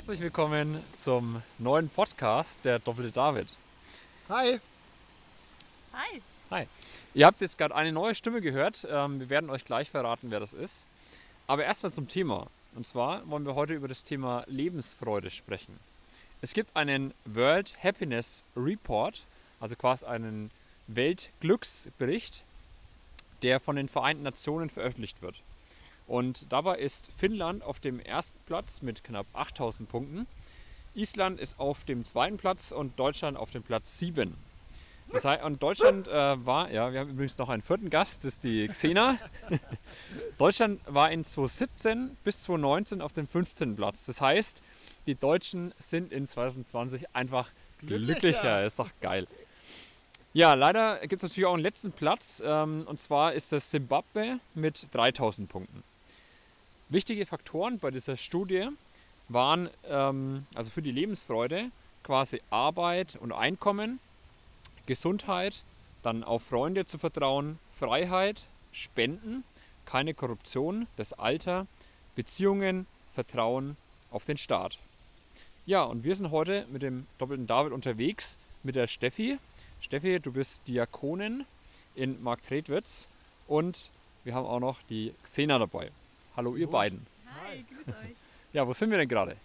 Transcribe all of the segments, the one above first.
Herzlich willkommen zum neuen Podcast der Doppelte David. Hi. Hi. Hi. Ihr habt jetzt gerade eine neue Stimme gehört. Ähm, wir werden euch gleich verraten, wer das ist. Aber erstmal zum Thema. Und zwar wollen wir heute über das Thema Lebensfreude sprechen. Es gibt einen World Happiness Report, also quasi einen Weltglücksbericht, der von den Vereinten Nationen veröffentlicht wird. Und dabei ist Finnland auf dem ersten Platz mit knapp 8000 Punkten. Island ist auf dem zweiten Platz und Deutschland auf dem Platz 7. Das heißt, und Deutschland äh, war, ja, wir haben übrigens noch einen vierten Gast, das ist die Xena. Deutschland war in 2017 bis 2019 auf dem fünften Platz. Das heißt, die Deutschen sind in 2020 einfach glücklicher. Glücklicher. Ist doch geil. Ja, leider gibt es natürlich auch einen letzten Platz. Ähm, und zwar ist das Simbabwe mit 3000 Punkten. Wichtige Faktoren bei dieser Studie waren ähm, also für die Lebensfreude quasi Arbeit und Einkommen, Gesundheit, dann auf Freunde zu vertrauen, Freiheit, Spenden, keine Korruption, das Alter, Beziehungen, Vertrauen auf den Staat. Ja, und wir sind heute mit dem doppelten David unterwegs mit der Steffi. Steffi, du bist Diakonin in Marktredwitz und wir haben auch noch die Xena dabei. Hallo ihr beiden. Hi, grüß euch. Ja, wo sind wir denn gerade?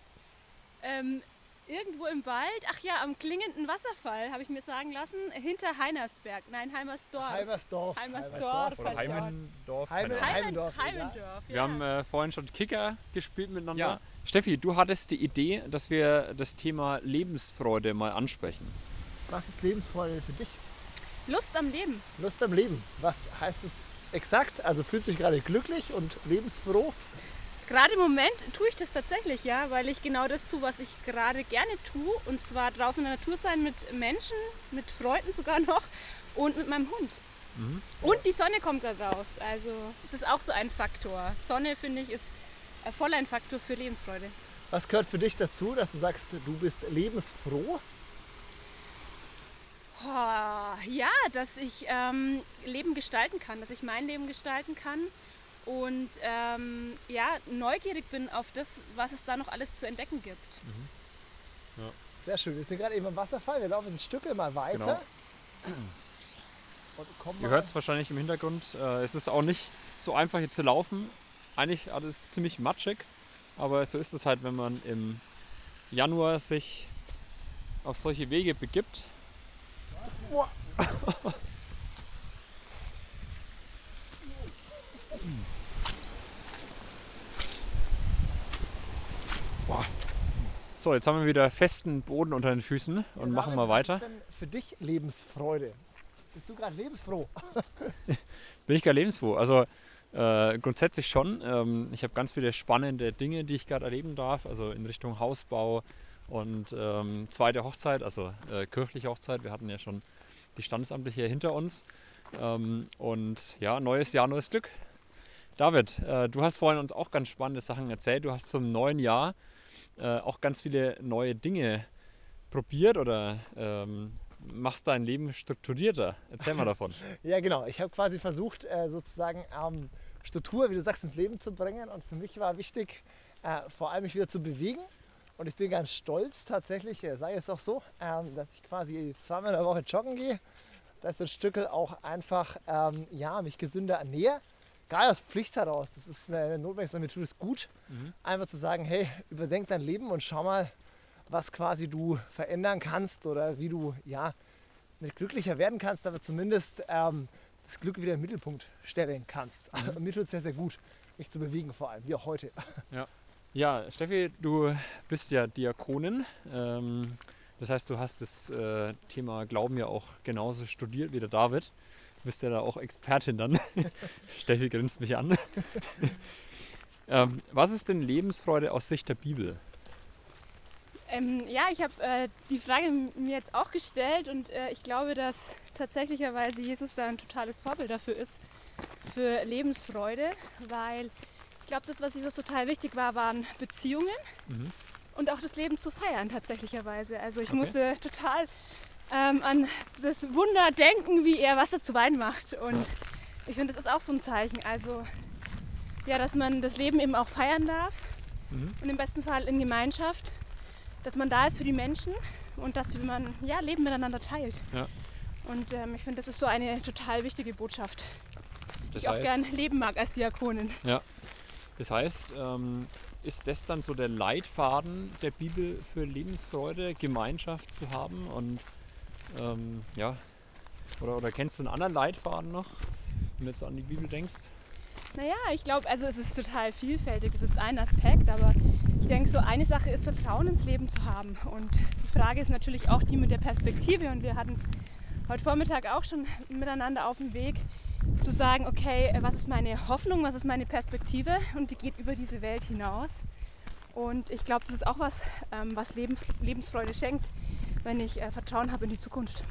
Ähm, irgendwo im Wald, ach ja, am klingenden Wasserfall, habe ich mir sagen lassen, hinter Heinersberg. Nein, Heimersdorf. Heimersdorf. Heimersdorf. Oder Heimendorf? Heime- keine Ahnung. Heimen, Heimendorf. Heimendorf, ja. Wir haben äh, vorhin schon Kicker gespielt miteinander. Ja. Steffi, du hattest die Idee, dass wir das Thema Lebensfreude mal ansprechen. Was ist Lebensfreude für dich? Lust am Leben. Lust am Leben. Was heißt es exakt? Also fühlst du dich gerade glücklich und lebensfroh? Gerade im Moment tue ich das tatsächlich, ja, weil ich genau das tue, was ich gerade gerne tue. Und zwar draußen in der Natur sein mit Menschen, mit Freunden sogar noch und mit meinem Hund. Und die Sonne kommt gerade raus. Also es ist auch so ein Faktor. Sonne, finde ich, ist äh, voll ein Faktor für Lebensfreude. Was gehört für dich dazu, dass du sagst, du bist lebensfroh? Boah, ja, dass ich ähm, Leben gestalten kann, dass ich mein Leben gestalten kann und ähm, ja, neugierig bin auf das, was es da noch alles zu entdecken gibt. Sehr schön. Wir sind gerade eben am Wasserfall. Wir laufen ein Stück mal weiter. Genau. Und Ihr hört es wahrscheinlich im Hintergrund. Äh, es ist auch nicht so einfach hier zu laufen. Eigentlich alles ziemlich matschig. Aber so ist es halt, wenn man im Januar sich auf solche Wege begibt. Boah. So, jetzt haben wir wieder festen Boden unter den Füßen und Ja, machen mal weiter. Was ist denn für dich Lebensfreude? Bist du gerade lebensfroh? Bin ich gar lebensfroh. Also äh, grundsätzlich schon. Ähm, ich habe ganz viele spannende Dinge, die ich gerade erleben darf. Also in Richtung Hausbau und ähm, zweite Hochzeit, also äh, kirchliche Hochzeit. Wir hatten ja schon die standesamtliche hinter uns. Ähm, und ja, neues Jahr, neues Glück. David, äh, du hast vorhin uns auch ganz spannende Sachen erzählt. Du hast zum neuen Jahr äh, auch ganz viele neue Dinge probiert oder ähm, machst dein Leben strukturierter. Erzähl mal davon. Ja, genau. Ich habe quasi versucht, äh, sozusagen ähm, Struktur, wie du sagst, ins Leben zu bringen. Und für mich war wichtig, äh, vor allem mich wieder zu bewegen. Und ich bin ganz stolz tatsächlich, äh, sei es auch so, ähm, dass ich quasi zweimal in der Woche joggen gehe. Dass ein Stückel auch einfach ähm, ja, mich gesünder ernähre. Gerade aus Pflicht heraus. Das ist eine notwendige mir tut es gut, einfach zu sagen, hey, überdenk dein Leben und schau mal, was quasi du verändern kannst oder wie du ja nicht glücklicher werden kannst, aber zumindest ähm, das Glück wieder im Mittelpunkt stellen kannst. Und mir tut es sehr, sehr gut, mich zu bewegen, vor allem, wie auch heute. Ja, Steffi, du bist ja Diakonin. Ähm, das heißt, du hast das äh, Thema Glauben ja auch genauso studiert wie der David. Du bist ja da auch Expertin dann. Steffi grinst mich an. ähm, was ist denn Lebensfreude aus Sicht der Bibel? Ähm, ja, ich habe äh, die Frage mir jetzt auch gestellt und äh, ich glaube, dass tatsächlicherweise Jesus da ein totales Vorbild dafür ist, für Lebensfreude, weil ich glaube, das, was Jesus total wichtig war, waren Beziehungen Mhm. und auch das Leben zu feiern tatsächlicherweise. Also ich Okay. musste total ähm, an das Wunder denken, wie er Wasser zu Wein macht und ich finde, das ist auch so ein Zeichen. Also ja, dass man das Leben eben auch feiern darf Mhm. und im besten Fall in Gemeinschaft dass man da ist für die Menschen und dass man ja, Leben miteinander teilt. Ja. Und ähm, ich finde, das ist so eine total wichtige Botschaft, die Das ich auch gern leben mag als Diakonin. Ja. Das heißt, ähm, ist das dann so der Leitfaden der Bibel für Lebensfreude, Gemeinschaft zu haben und ähm, ja, oder, oder kennst du einen anderen Leitfaden noch, wenn du jetzt an die Bibel denkst? Naja, ich glaube, also es ist total vielfältig, das ist ein Aspekt, aber ich denke, so eine Sache ist, Vertrauen ins Leben zu haben. Und die Frage ist natürlich auch die mit der Perspektive. Und wir hatten es heute Vormittag auch schon miteinander auf dem Weg, zu sagen, okay, äh, was ist meine Hoffnung, was ist meine Perspektive? Und die geht über diese Welt hinaus. Und ich glaube, das ist auch was, ähm, was Leben, Lebensfreude schenkt, wenn ich äh, Vertrauen habe in die Zukunft.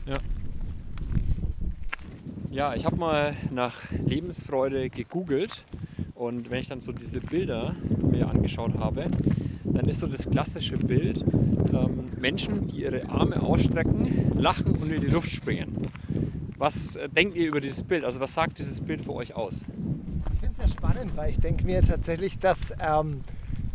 Ja, ich habe mal nach Lebensfreude gegoogelt und wenn ich dann so diese Bilder mir angeschaut habe, dann ist so das klassische Bild ähm, Menschen, die ihre Arme ausstrecken, lachen und in die Luft springen. Was äh, denkt ihr über dieses Bild? Also was sagt dieses Bild für euch aus? Ich finde es sehr spannend, weil ich denke mir tatsächlich, dass ähm,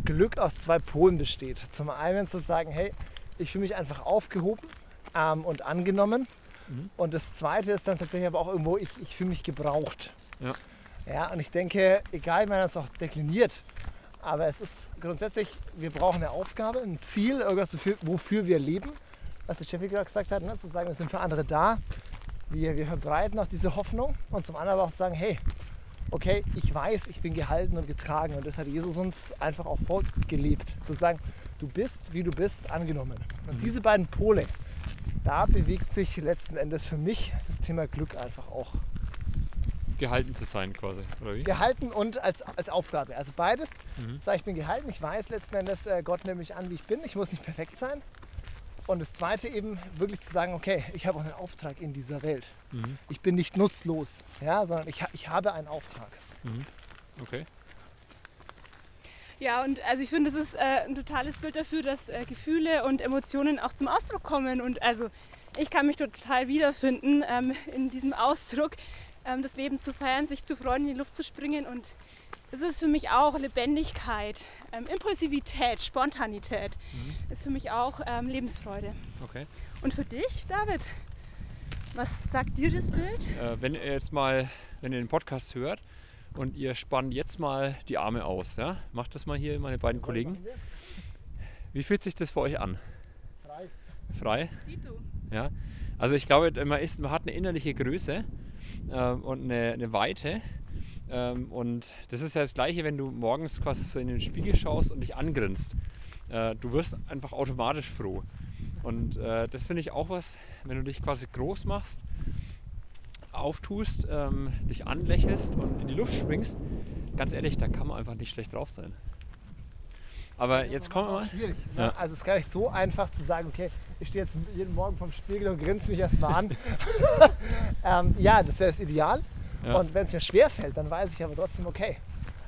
Glück aus zwei Polen besteht. Zum einen zu sagen, hey, ich fühle mich einfach aufgehoben ähm, und angenommen. Mhm. Und das zweite ist dann tatsächlich aber auch irgendwo, ich, ich fühle mich gebraucht. Ja. Ja, und ich denke, egal wie man das auch dekliniert, aber es ist grundsätzlich, wir brauchen eine Aufgabe, ein Ziel, irgendwas, wofür, wofür wir leben. Was der Steffi gerade gesagt hat, ne? zu sagen, wir sind für andere da. Wir, wir verbreiten auch diese Hoffnung und zum anderen aber auch sagen, hey, okay, ich weiß, ich bin gehalten und getragen und das hat Jesus uns einfach auch vorgelebt. Zu sagen, du bist, wie du bist, angenommen. Und diese beiden Pole, da bewegt sich letzten Endes für mich das Thema Glück einfach auch. Gehalten zu sein quasi, oder wie? Gehalten und als, als Aufgabe. Also beides. Mhm. Sag, ich bin gehalten, ich weiß letzten Endes, äh, Gott nimmt mich an, wie ich bin. Ich muss nicht perfekt sein. Und das zweite eben wirklich zu sagen, okay, ich habe auch einen Auftrag in dieser Welt. Mhm. Ich bin nicht nutzlos, ja, sondern ich, ich habe einen Auftrag. Okay. Ja, und also ich finde, das ist äh, ein totales Bild dafür, dass äh, Gefühle und Emotionen auch zum Ausdruck kommen. Und also ich kann mich total wiederfinden ähm, in diesem Ausdruck, ähm, das Leben zu feiern, sich zu freuen, in die Luft zu springen. Und es ist für mich auch Lebendigkeit, ähm, Impulsivität, Spontanität. Ist für mich auch ähm, Lebensfreude. Okay. Und für dich, David? Was sagt dir das Bild? Äh, wenn ihr jetzt mal, wenn ihr den Podcast hört und ihr spannt jetzt mal die Arme aus, ja? Macht das mal hier, meine beiden Kollegen. Wie fühlt sich das für euch an? Frei. Frei? Dito. Ja. Also ich glaube, man, ist, man hat eine innerliche Größe ähm, und eine, eine Weite. Ähm, und das ist ja das Gleiche, wenn du morgens quasi so in den Spiegel schaust und dich angrinst. Äh, du wirst einfach automatisch froh. Und äh, das finde ich auch was, wenn du dich quasi groß machst, auftust, ähm, dich anlächelst und in die Luft springst, ganz ehrlich, da kann man einfach nicht schlecht drauf sein. Aber jetzt kommen wir mal. Schwierig. Ja. Ne? Also es ist gar nicht so einfach zu sagen, okay, ich stehe jetzt jeden Morgen vorm Spiegel und grinse mich erstmal an. ähm, ja, das wäre das Ideal. Ja. Und wenn es mir schwer fällt, dann weiß ich aber trotzdem, okay,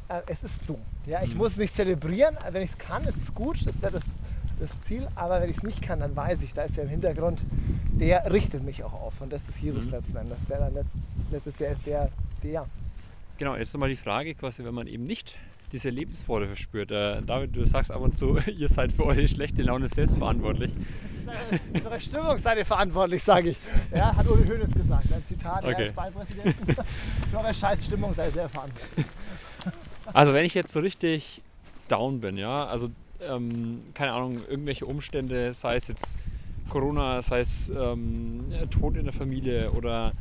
äh, es ist so. Ja, Mhm. ich muss es nicht zelebrieren. Wenn ich es kann, ist es gut. Das wäre das, das Ziel. Aber wenn ich es nicht kann, dann weiß ich, da ist ja im Hintergrund, der richtet mich auch auf. Und das ist Jesus Mhm. letzten Endes. Der dann letzt, letztes, der ist der, der. Genau, jetzt nochmal die Frage, quasi, wenn man eben nicht diese Lebensfreude verspürt. Äh, David, du sagst ab und zu, ihr seid für eure schlechte Laune selbst verantwortlich. Für eure Stimmung seid ihr verantwortlich, sage ich. Ja, hat Uli Hoeneß gesagt. Ein Zitat Okay. als Beipräsidenten. Für eure scheiß Stimmung seid ihr sehr verantwortlich. Also wenn ich jetzt so richtig down bin, ja, also ähm, keine Ahnung, irgendwelche Umstände, sei es jetzt Corona, sei es ähm, Tod in der Familie oder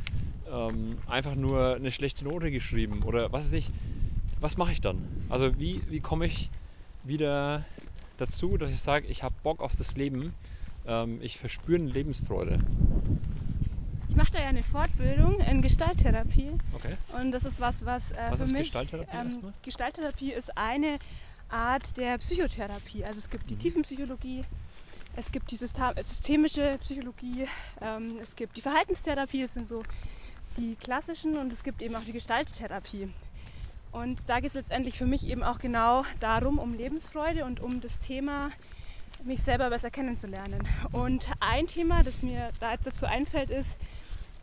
ähm, einfach nur eine schlechte Note geschrieben oder was weiß ich, was mache ich dann? Also wie, wie komme ich wieder dazu, dass ich sage, ich habe Bock auf das Leben, ähm, ich verspüre eine Lebensfreude. Ich mache da ja eine Fortbildung in Gestalttherapie. Okay. Und das ist was, was, äh, Was für ist mich. Gestalttherapie erstmal? Gestalttherapie ist eine Art der Psychotherapie. Also es gibt die Mhm. Tiefenpsychologie, es gibt die System systemische Psychologie, ähm, es gibt die Verhaltenstherapie, das sind so die klassischen, und es gibt eben auch die Gestalttherapie. Und da geht es letztendlich für mich eben auch genau darum, um Lebensfreude und um das Thema, mich selber besser kennenzulernen. Und ein Thema, das mir da jetzt dazu einfällt, ist,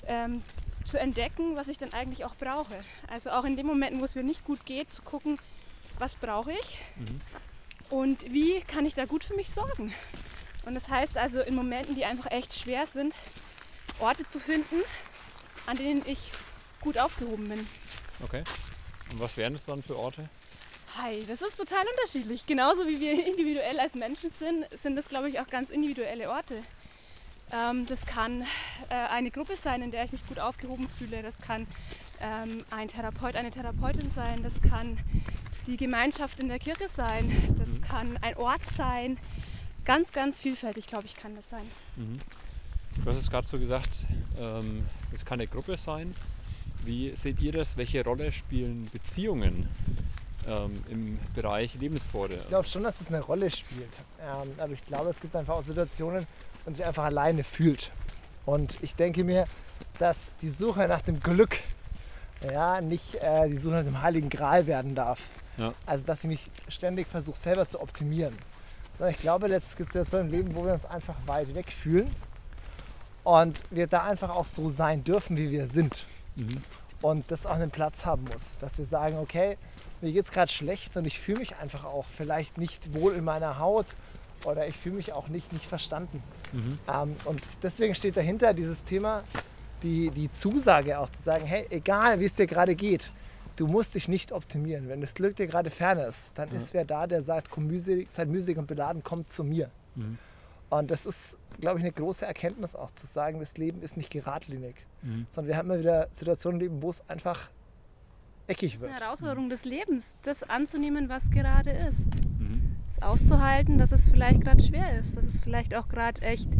ähm, zu entdecken, was ich dann eigentlich auch brauche. Also auch in den Momenten, wo es mir nicht gut geht, zu gucken, was brauche ich Mhm. und wie kann ich da gut für mich sorgen. Und das heißt also in Momenten, die einfach echt schwer sind, Orte zu finden, an denen ich gut aufgehoben bin. Okay. Und was wären das dann für Orte? Hi, das ist total unterschiedlich. Genauso wie wir individuell als Menschen sind, sind das, glaube ich, auch ganz individuelle Orte. Ähm, das kann äh, eine Gruppe sein, in der ich mich gut aufgehoben fühle. Das kann ähm, ein Therapeut, eine Therapeutin sein. Das kann die Gemeinschaft in der Kirche sein. Das mhm. kann ein Ort sein. Ganz, ganz vielfältig, glaube ich, kann das sein. Mhm. Du hast es gerade so gesagt, ähm, es kann eine Gruppe sein. Wie seht ihr das? Welche Rolle spielen Beziehungen ähm, im Bereich Lebensfreude? Ich glaube schon, dass es eine Rolle spielt. Ähm, aber ich glaube, es gibt einfach auch Situationen, wo man sich einfach alleine fühlt. Und ich denke mir, dass die Suche nach dem Glück ja, nicht äh, die Suche nach dem Heiligen Gral werden darf. Ja. Also, dass ich mich ständig versuche, selber zu optimieren. Sondern ich glaube, es gibt Situationen im Leben, wo wir uns einfach weit weg fühlen und wir da einfach auch so sein dürfen, wie wir sind. Mhm. Und das auch einen Platz haben muss. Dass wir sagen, okay, mir geht es gerade schlecht und ich fühle mich einfach auch vielleicht nicht wohl in meiner Haut oder ich fühle mich auch nicht, nicht verstanden. Mhm. Ähm, und deswegen steht dahinter dieses Thema, die, die Zusage auch zu sagen, hey, egal wie es dir gerade geht, du musst dich nicht optimieren. Wenn das Glück dir gerade fern ist, dann ja. ist wer da, der sagt, komm mühselig, seid mühselig und beladen, kommt zu mir. Mhm. Und das ist, glaube ich, eine große Erkenntnis auch zu sagen, das Leben ist nicht geradlinig, mhm. sondern wir haben immer wieder Situationen im Leben, wo es einfach eckig wird. Eine Herausforderung des Lebens, das anzunehmen, was gerade ist. Mhm. Das auszuhalten, dass es vielleicht gerade schwer ist, dass es vielleicht auch gerade echt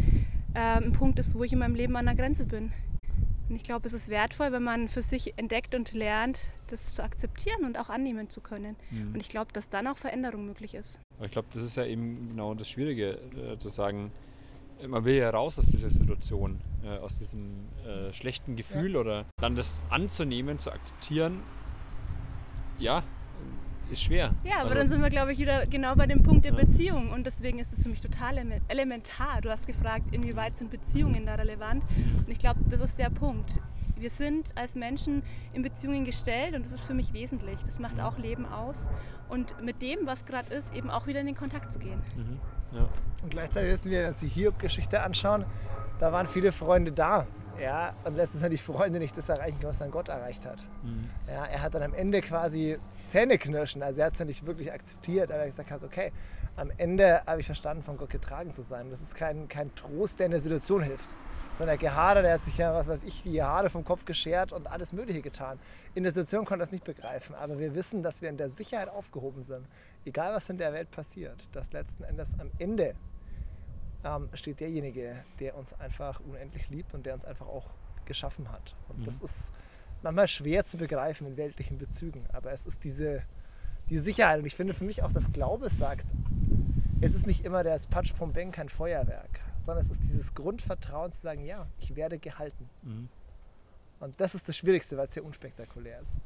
äh, ein Punkt ist, wo ich in meinem Leben an der Grenze bin. Und ich glaube, es ist wertvoll, wenn man für sich entdeckt und lernt, das zu akzeptieren und auch annehmen zu können. Mhm. Und ich glaube, dass dann auch Veränderung möglich ist. Aber ich glaube, das ist ja eben genau das Schwierige, äh, zu sagen, man will ja raus aus dieser Situation, äh, aus diesem äh, schlechten Gefühl ja. oder dann das anzunehmen, zu akzeptieren. Ja, ist schwer. Ja, aber also, dann sind wir, glaube ich, wieder genau bei dem Punkt der ja. Beziehung. Und deswegen ist es für mich total elementar. Du hast gefragt, inwieweit sind Beziehungen da relevant? Und ich glaube, das ist der Punkt. Wir sind als Menschen in Beziehungen gestellt und das ist für mich wesentlich. Das macht auch Leben aus. Und mit dem, was gerade ist, eben auch wieder in den Kontakt zu gehen. Mhm. Ja. Und gleichzeitig wissen wir, wenn wir uns die Hiob-Geschichte anschauen, da waren viele Freunde da. Ja, und letztens hat die Freunde nicht das erreichen, was dann Gott erreicht hat. Mhm. Ja, er hat dann am Ende quasi Zähneknirschen, also er hat es ja nicht wirklich akzeptiert, aber er hat gesagt, okay, am Ende habe ich verstanden, von Gott getragen zu sein. Das ist kein, kein Trost, der in der Situation hilft. Sondern der Gehader, der hat sich ja, was weiß ich, die Haare vom Kopf geschert und alles Mögliche getan. In der Situation konnte er das nicht begreifen, aber wir wissen, dass wir in der Sicherheit aufgehoben sind. Egal, was in der Welt passiert, dass letzten Endes am Ende ähm, steht derjenige, der uns einfach unendlich liebt und der uns einfach auch geschaffen hat. Und mhm. das ist manchmal schwer zu begreifen in weltlichen Bezügen, aber es ist diese, diese Sicherheit. Und ich finde für mich auch, dass Glaube sagt, es ist nicht immer der Patsch Pombeng kein Feuerwerk, sondern es ist dieses Grundvertrauen zu sagen, ja, ich werde gehalten. Mhm. Und das ist das Schwierigste, weil es sehr unspektakulär ist.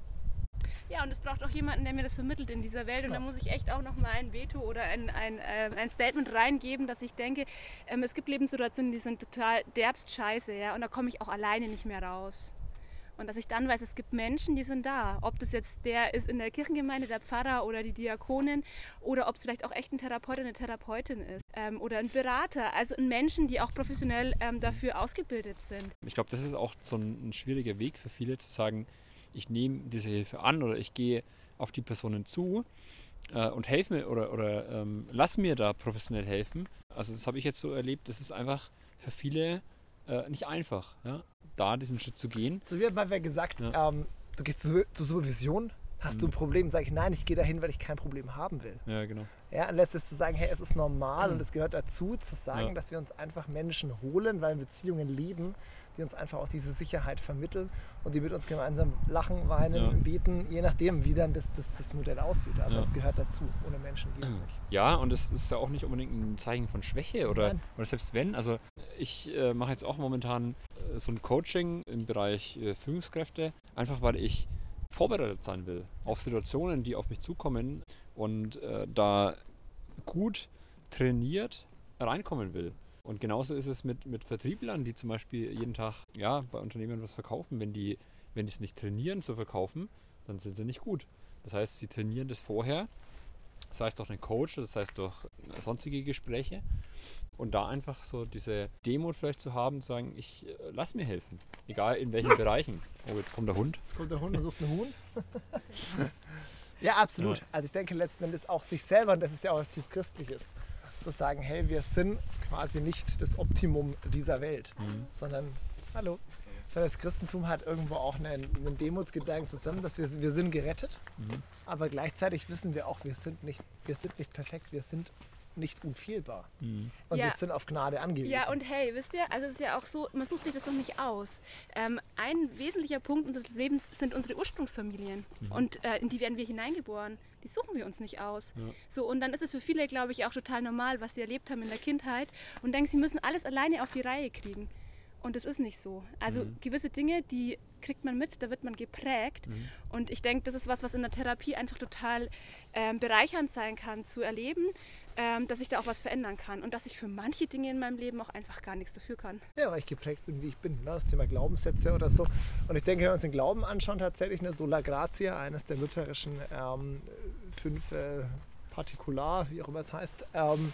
Ja, und es braucht auch jemanden, der mir das vermittelt in dieser Welt. Und ja. da muss ich echt auch nochmal ein Veto oder ein, ein, äh, ein Statement reingeben, dass ich denke, ähm, es gibt Lebenssituationen, die sind total derbst scheiße, ja, und da komme ich auch alleine nicht mehr raus. Und dass ich dann weiß, es gibt Menschen, die sind da. Ob das jetzt der ist in der Kirchengemeinde, der Pfarrer oder die Diakonin oder ob es vielleicht auch echt ein Therapeut oder eine Therapeutin ist ähm, oder ein Berater. Also Menschen, die auch professionell ähm, dafür ausgebildet sind. Ich glaube, das ist auch so ein, ein schwieriger Weg für viele zu sagen, ich nehme diese Hilfe an oder ich gehe auf die Personen zu äh, und helfe mir oder, oder ähm, lass mir da professionell helfen. Also das habe ich jetzt so erlebt, das ist einfach für viele äh, nicht einfach, ja? da diesen Schritt zu gehen. So wie hat man gesagt, ja. ähm, du gehst zur, zur Supervision, hast mhm. du ein Problem, sage ich, nein, ich gehe dahin, weil ich kein Problem haben will. Ja, genau. Ja, und letztes zu sagen, hey, es ist normal mhm. und es gehört dazu, zu sagen, ja. dass wir uns einfach Menschen holen, weil Beziehungen leben, die uns einfach auch diese Sicherheit vermitteln und die mit uns gemeinsam lachen, weinen, ja. beten, je nachdem, wie dann das, das, das Modell aussieht. Aber es gehört dazu. Ohne Menschen geht es nicht. Ja, und es ist ja auch nicht unbedingt ein Zeichen von Schwäche oder, oder selbst wenn. Also ich äh, mache jetzt auch momentan äh, so ein Coaching im Bereich äh, Führungskräfte, einfach weil ich vorbereitet sein will auf Situationen, die auf mich zukommen und äh, da gut trainiert reinkommen will. Und genauso ist es mit, mit Vertrieblern, die zum Beispiel jeden Tag ja, bei Unternehmen was verkaufen. Wenn die wenn es nicht trainieren zu verkaufen, dann sind sie nicht gut. Das heißt, sie trainieren das vorher sei es durch einen Coach, das heißt durch sonstige Gespräche. Und da einfach so diese Demut vielleicht zu haben, zu sagen, ich äh, lass mir helfen. Egal in welchen Bereichen. Oh, jetzt kommt der Hund. Jetzt kommt der Hund und sucht einen Huhn. ja, absolut. Ja. Also ich denke letzten Endes auch sich selber, und das ist ja auch was tief Christliches, zu sagen, hey, wir sind quasi nicht das Optimum dieser Welt, sondern, hallo, das Christentum hat irgendwo auch einen, einen Demutsgedanken zusammen, dass wir, wir sind gerettet, aber gleichzeitig wissen wir auch, wir sind nicht, wir sind nicht perfekt, wir sind nicht unfehlbar. Und Ja. wir sind auf Gnade angewiesen. Ja, und hey, wisst ihr, also es ist ja auch so, man sucht sich das doch nicht aus. Ähm, ein wesentlicher Punkt unseres Lebens sind unsere Ursprungsfamilien. Und äh, in die werden wir hineingeboren. Die suchen wir uns nicht aus. So, und dann ist es für viele, glaube ich, auch total normal, was sie erlebt haben in der Kindheit und denken, sie müssen alles alleine auf die Reihe kriegen. Und das ist nicht so. Also gewisse Dinge, die kriegt man mit, da wird man geprägt. Und ich denke, das ist was, was in der Therapie einfach total ähm, bereichernd sein kann, zu erleben, ähm, dass ich da auch was verändern kann und dass ich für manche Dinge in meinem Leben auch einfach gar nichts dafür kann. Ja, weil ich geprägt bin, wie ich bin. Ne? Das Thema Glaubenssätze oder so. Und ich denke, wenn wir uns den Glauben anschauen, tatsächlich eine Sola Gratia, eines der lutherischen ähm, fünf äh, Partikular, wie auch immer es heißt, ähm,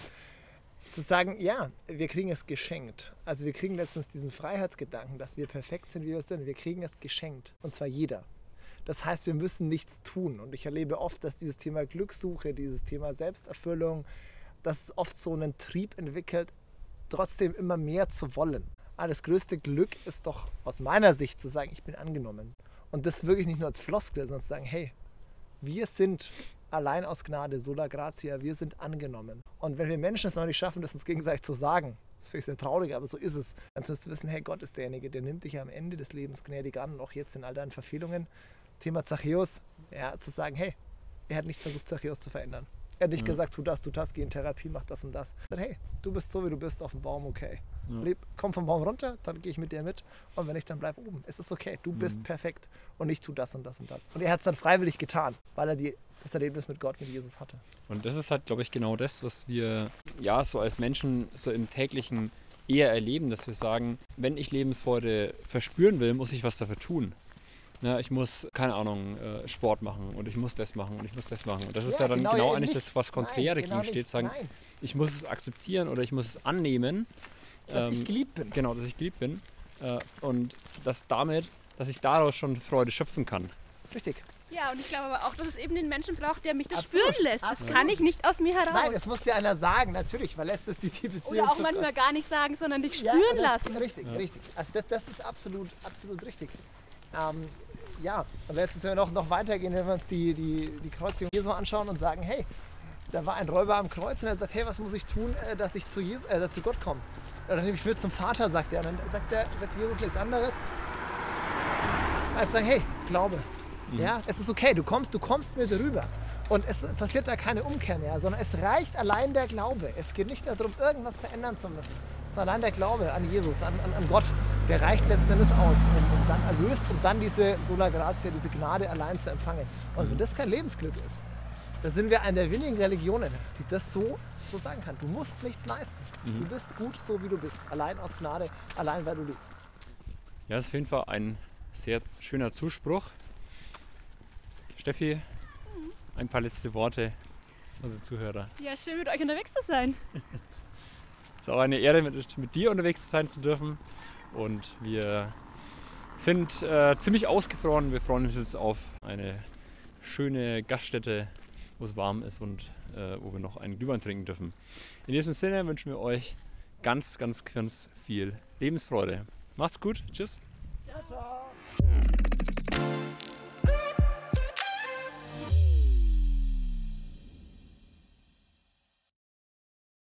zu sagen, ja, wir kriegen es geschenkt. Also wir kriegen letztens diesen Freiheitsgedanken, dass wir perfekt sind, wie wir sind. Wir kriegen es geschenkt. Und zwar jeder. Das heißt, wir müssen nichts tun. Und ich erlebe oft, dass dieses Thema Glückssuche, dieses Thema Selbsterfüllung, dass es oft so einen Trieb entwickelt, trotzdem immer mehr zu wollen. Aber das größte Glück ist doch aus meiner Sicht zu sagen, ich bin angenommen. Und das wirklich nicht nur als Floskel, sondern zu sagen, hey, wir sind allein aus Gnade, sola gratia, wir sind angenommen. Und wenn wir Menschen es noch nicht schaffen, das uns gegenseitig zu sagen, das finde ich sehr traurig, aber so ist es, dann sollst du wissen, hey, Gott ist derjenige, der nimmt dich am Ende des Lebens gnädig an und auch jetzt in all deinen Verfehlungen. Thema Zachäus, ja, zu sagen, hey, er hat nicht versucht, Zachäus zu verändern. Er hat nicht gesagt, tu das, tu das, geh in Therapie, mach das und das. Dann, hey, du bist so, wie du bist, auf dem Baum, okay. Leb, komm vom Baum runter, dann gehe ich mit dir mit. Und wenn nicht, dann bleib oben. Es ist okay, du bist perfekt. Und ich tu das und das und das. Und er hat es dann freiwillig getan, weil er die, das Erlebnis mit Gott, mit Jesus hatte. Und das ist halt, glaube ich, genau das, was wir ja so als Menschen so im täglichen eher erleben, dass wir sagen, wenn ich Lebensfreude verspüren will, muss ich was dafür tun. Ja, ich muss, keine Ahnung, äh, Sport machen und ich muss das machen und ich muss das machen. Und das ist ja, dann genau, ja, eigentlich nicht. das, was konträr Nein, genau dagegen steht, sagen, Nein, ich muss es akzeptieren oder ich muss es annehmen. Dass ähm, ich geliebt bin. Genau, dass ich geliebt bin. Äh, und dass damit, dass ich daraus schon Freude schöpfen kann. Richtig. Ja, und ich glaube aber auch, dass es eben den Menschen braucht, der mich das Absolut, spüren lässt. Das absolut. kann ich nicht aus mir heraus. Nein, es muss dir einer sagen, natürlich, weil letztes die, die Beziehung Oder auch manchmal gar nicht sagen, sondern dich Ja, spüren das, lassen. Richtig, richtig. Also das, das ist absolut, absolut richtig. Ähm, ja, und letztens, wenn wir noch, noch weitergehen, wenn wir uns die, die, die Kreuzigung Jesu anschauen und sagen, hey, da war ein Räuber am Kreuz und er sagt, hey, was muss ich tun, äh, dass ich zu, Jesus, äh, dass zu Gott komme? Dann nehme ich mit zum Vater, sagt er. Und dann sagt, der, sagt Jesus nichts anderes. Als sagen, hey, Glaube. Ja, es ist okay, du kommst, du kommst mit rüber. Und es passiert da keine Umkehr mehr, sondern es reicht allein der Glaube. Es geht nicht darum, irgendwas verändern zu müssen. Sondern allein der Glaube an Jesus, an, an, an Gott, der reicht letzten Endes aus, um, um dann erlöst, um dann diese Sola Gratia, diese Gnade allein zu empfangen. Und wenn das kein Lebensglück ist, da sind wir eine der wenigen Religionen, die das so, so sagen kann. Du musst nichts leisten. Du bist gut, so wie du bist. Allein aus Gnade, allein weil du liebst. Ja, das ist auf jeden Fall ein sehr schöner Zuspruch. Steffi, ein paar letzte Worte, unsere Zuhörer. Ja, schön mit euch unterwegs zu sein. Es ist auch eine Ehre, mit, mit dir unterwegs sein zu dürfen. Und wir sind äh, ziemlich ausgefroren. Wir freuen uns jetzt auf eine schöne Gaststätte, wo es warm ist und äh, wo wir noch einen Glühwein trinken dürfen. In diesem Sinne wünschen wir euch ganz, ganz, ganz viel Lebensfreude. Macht's gut. Tschüss. Ciao, ciao.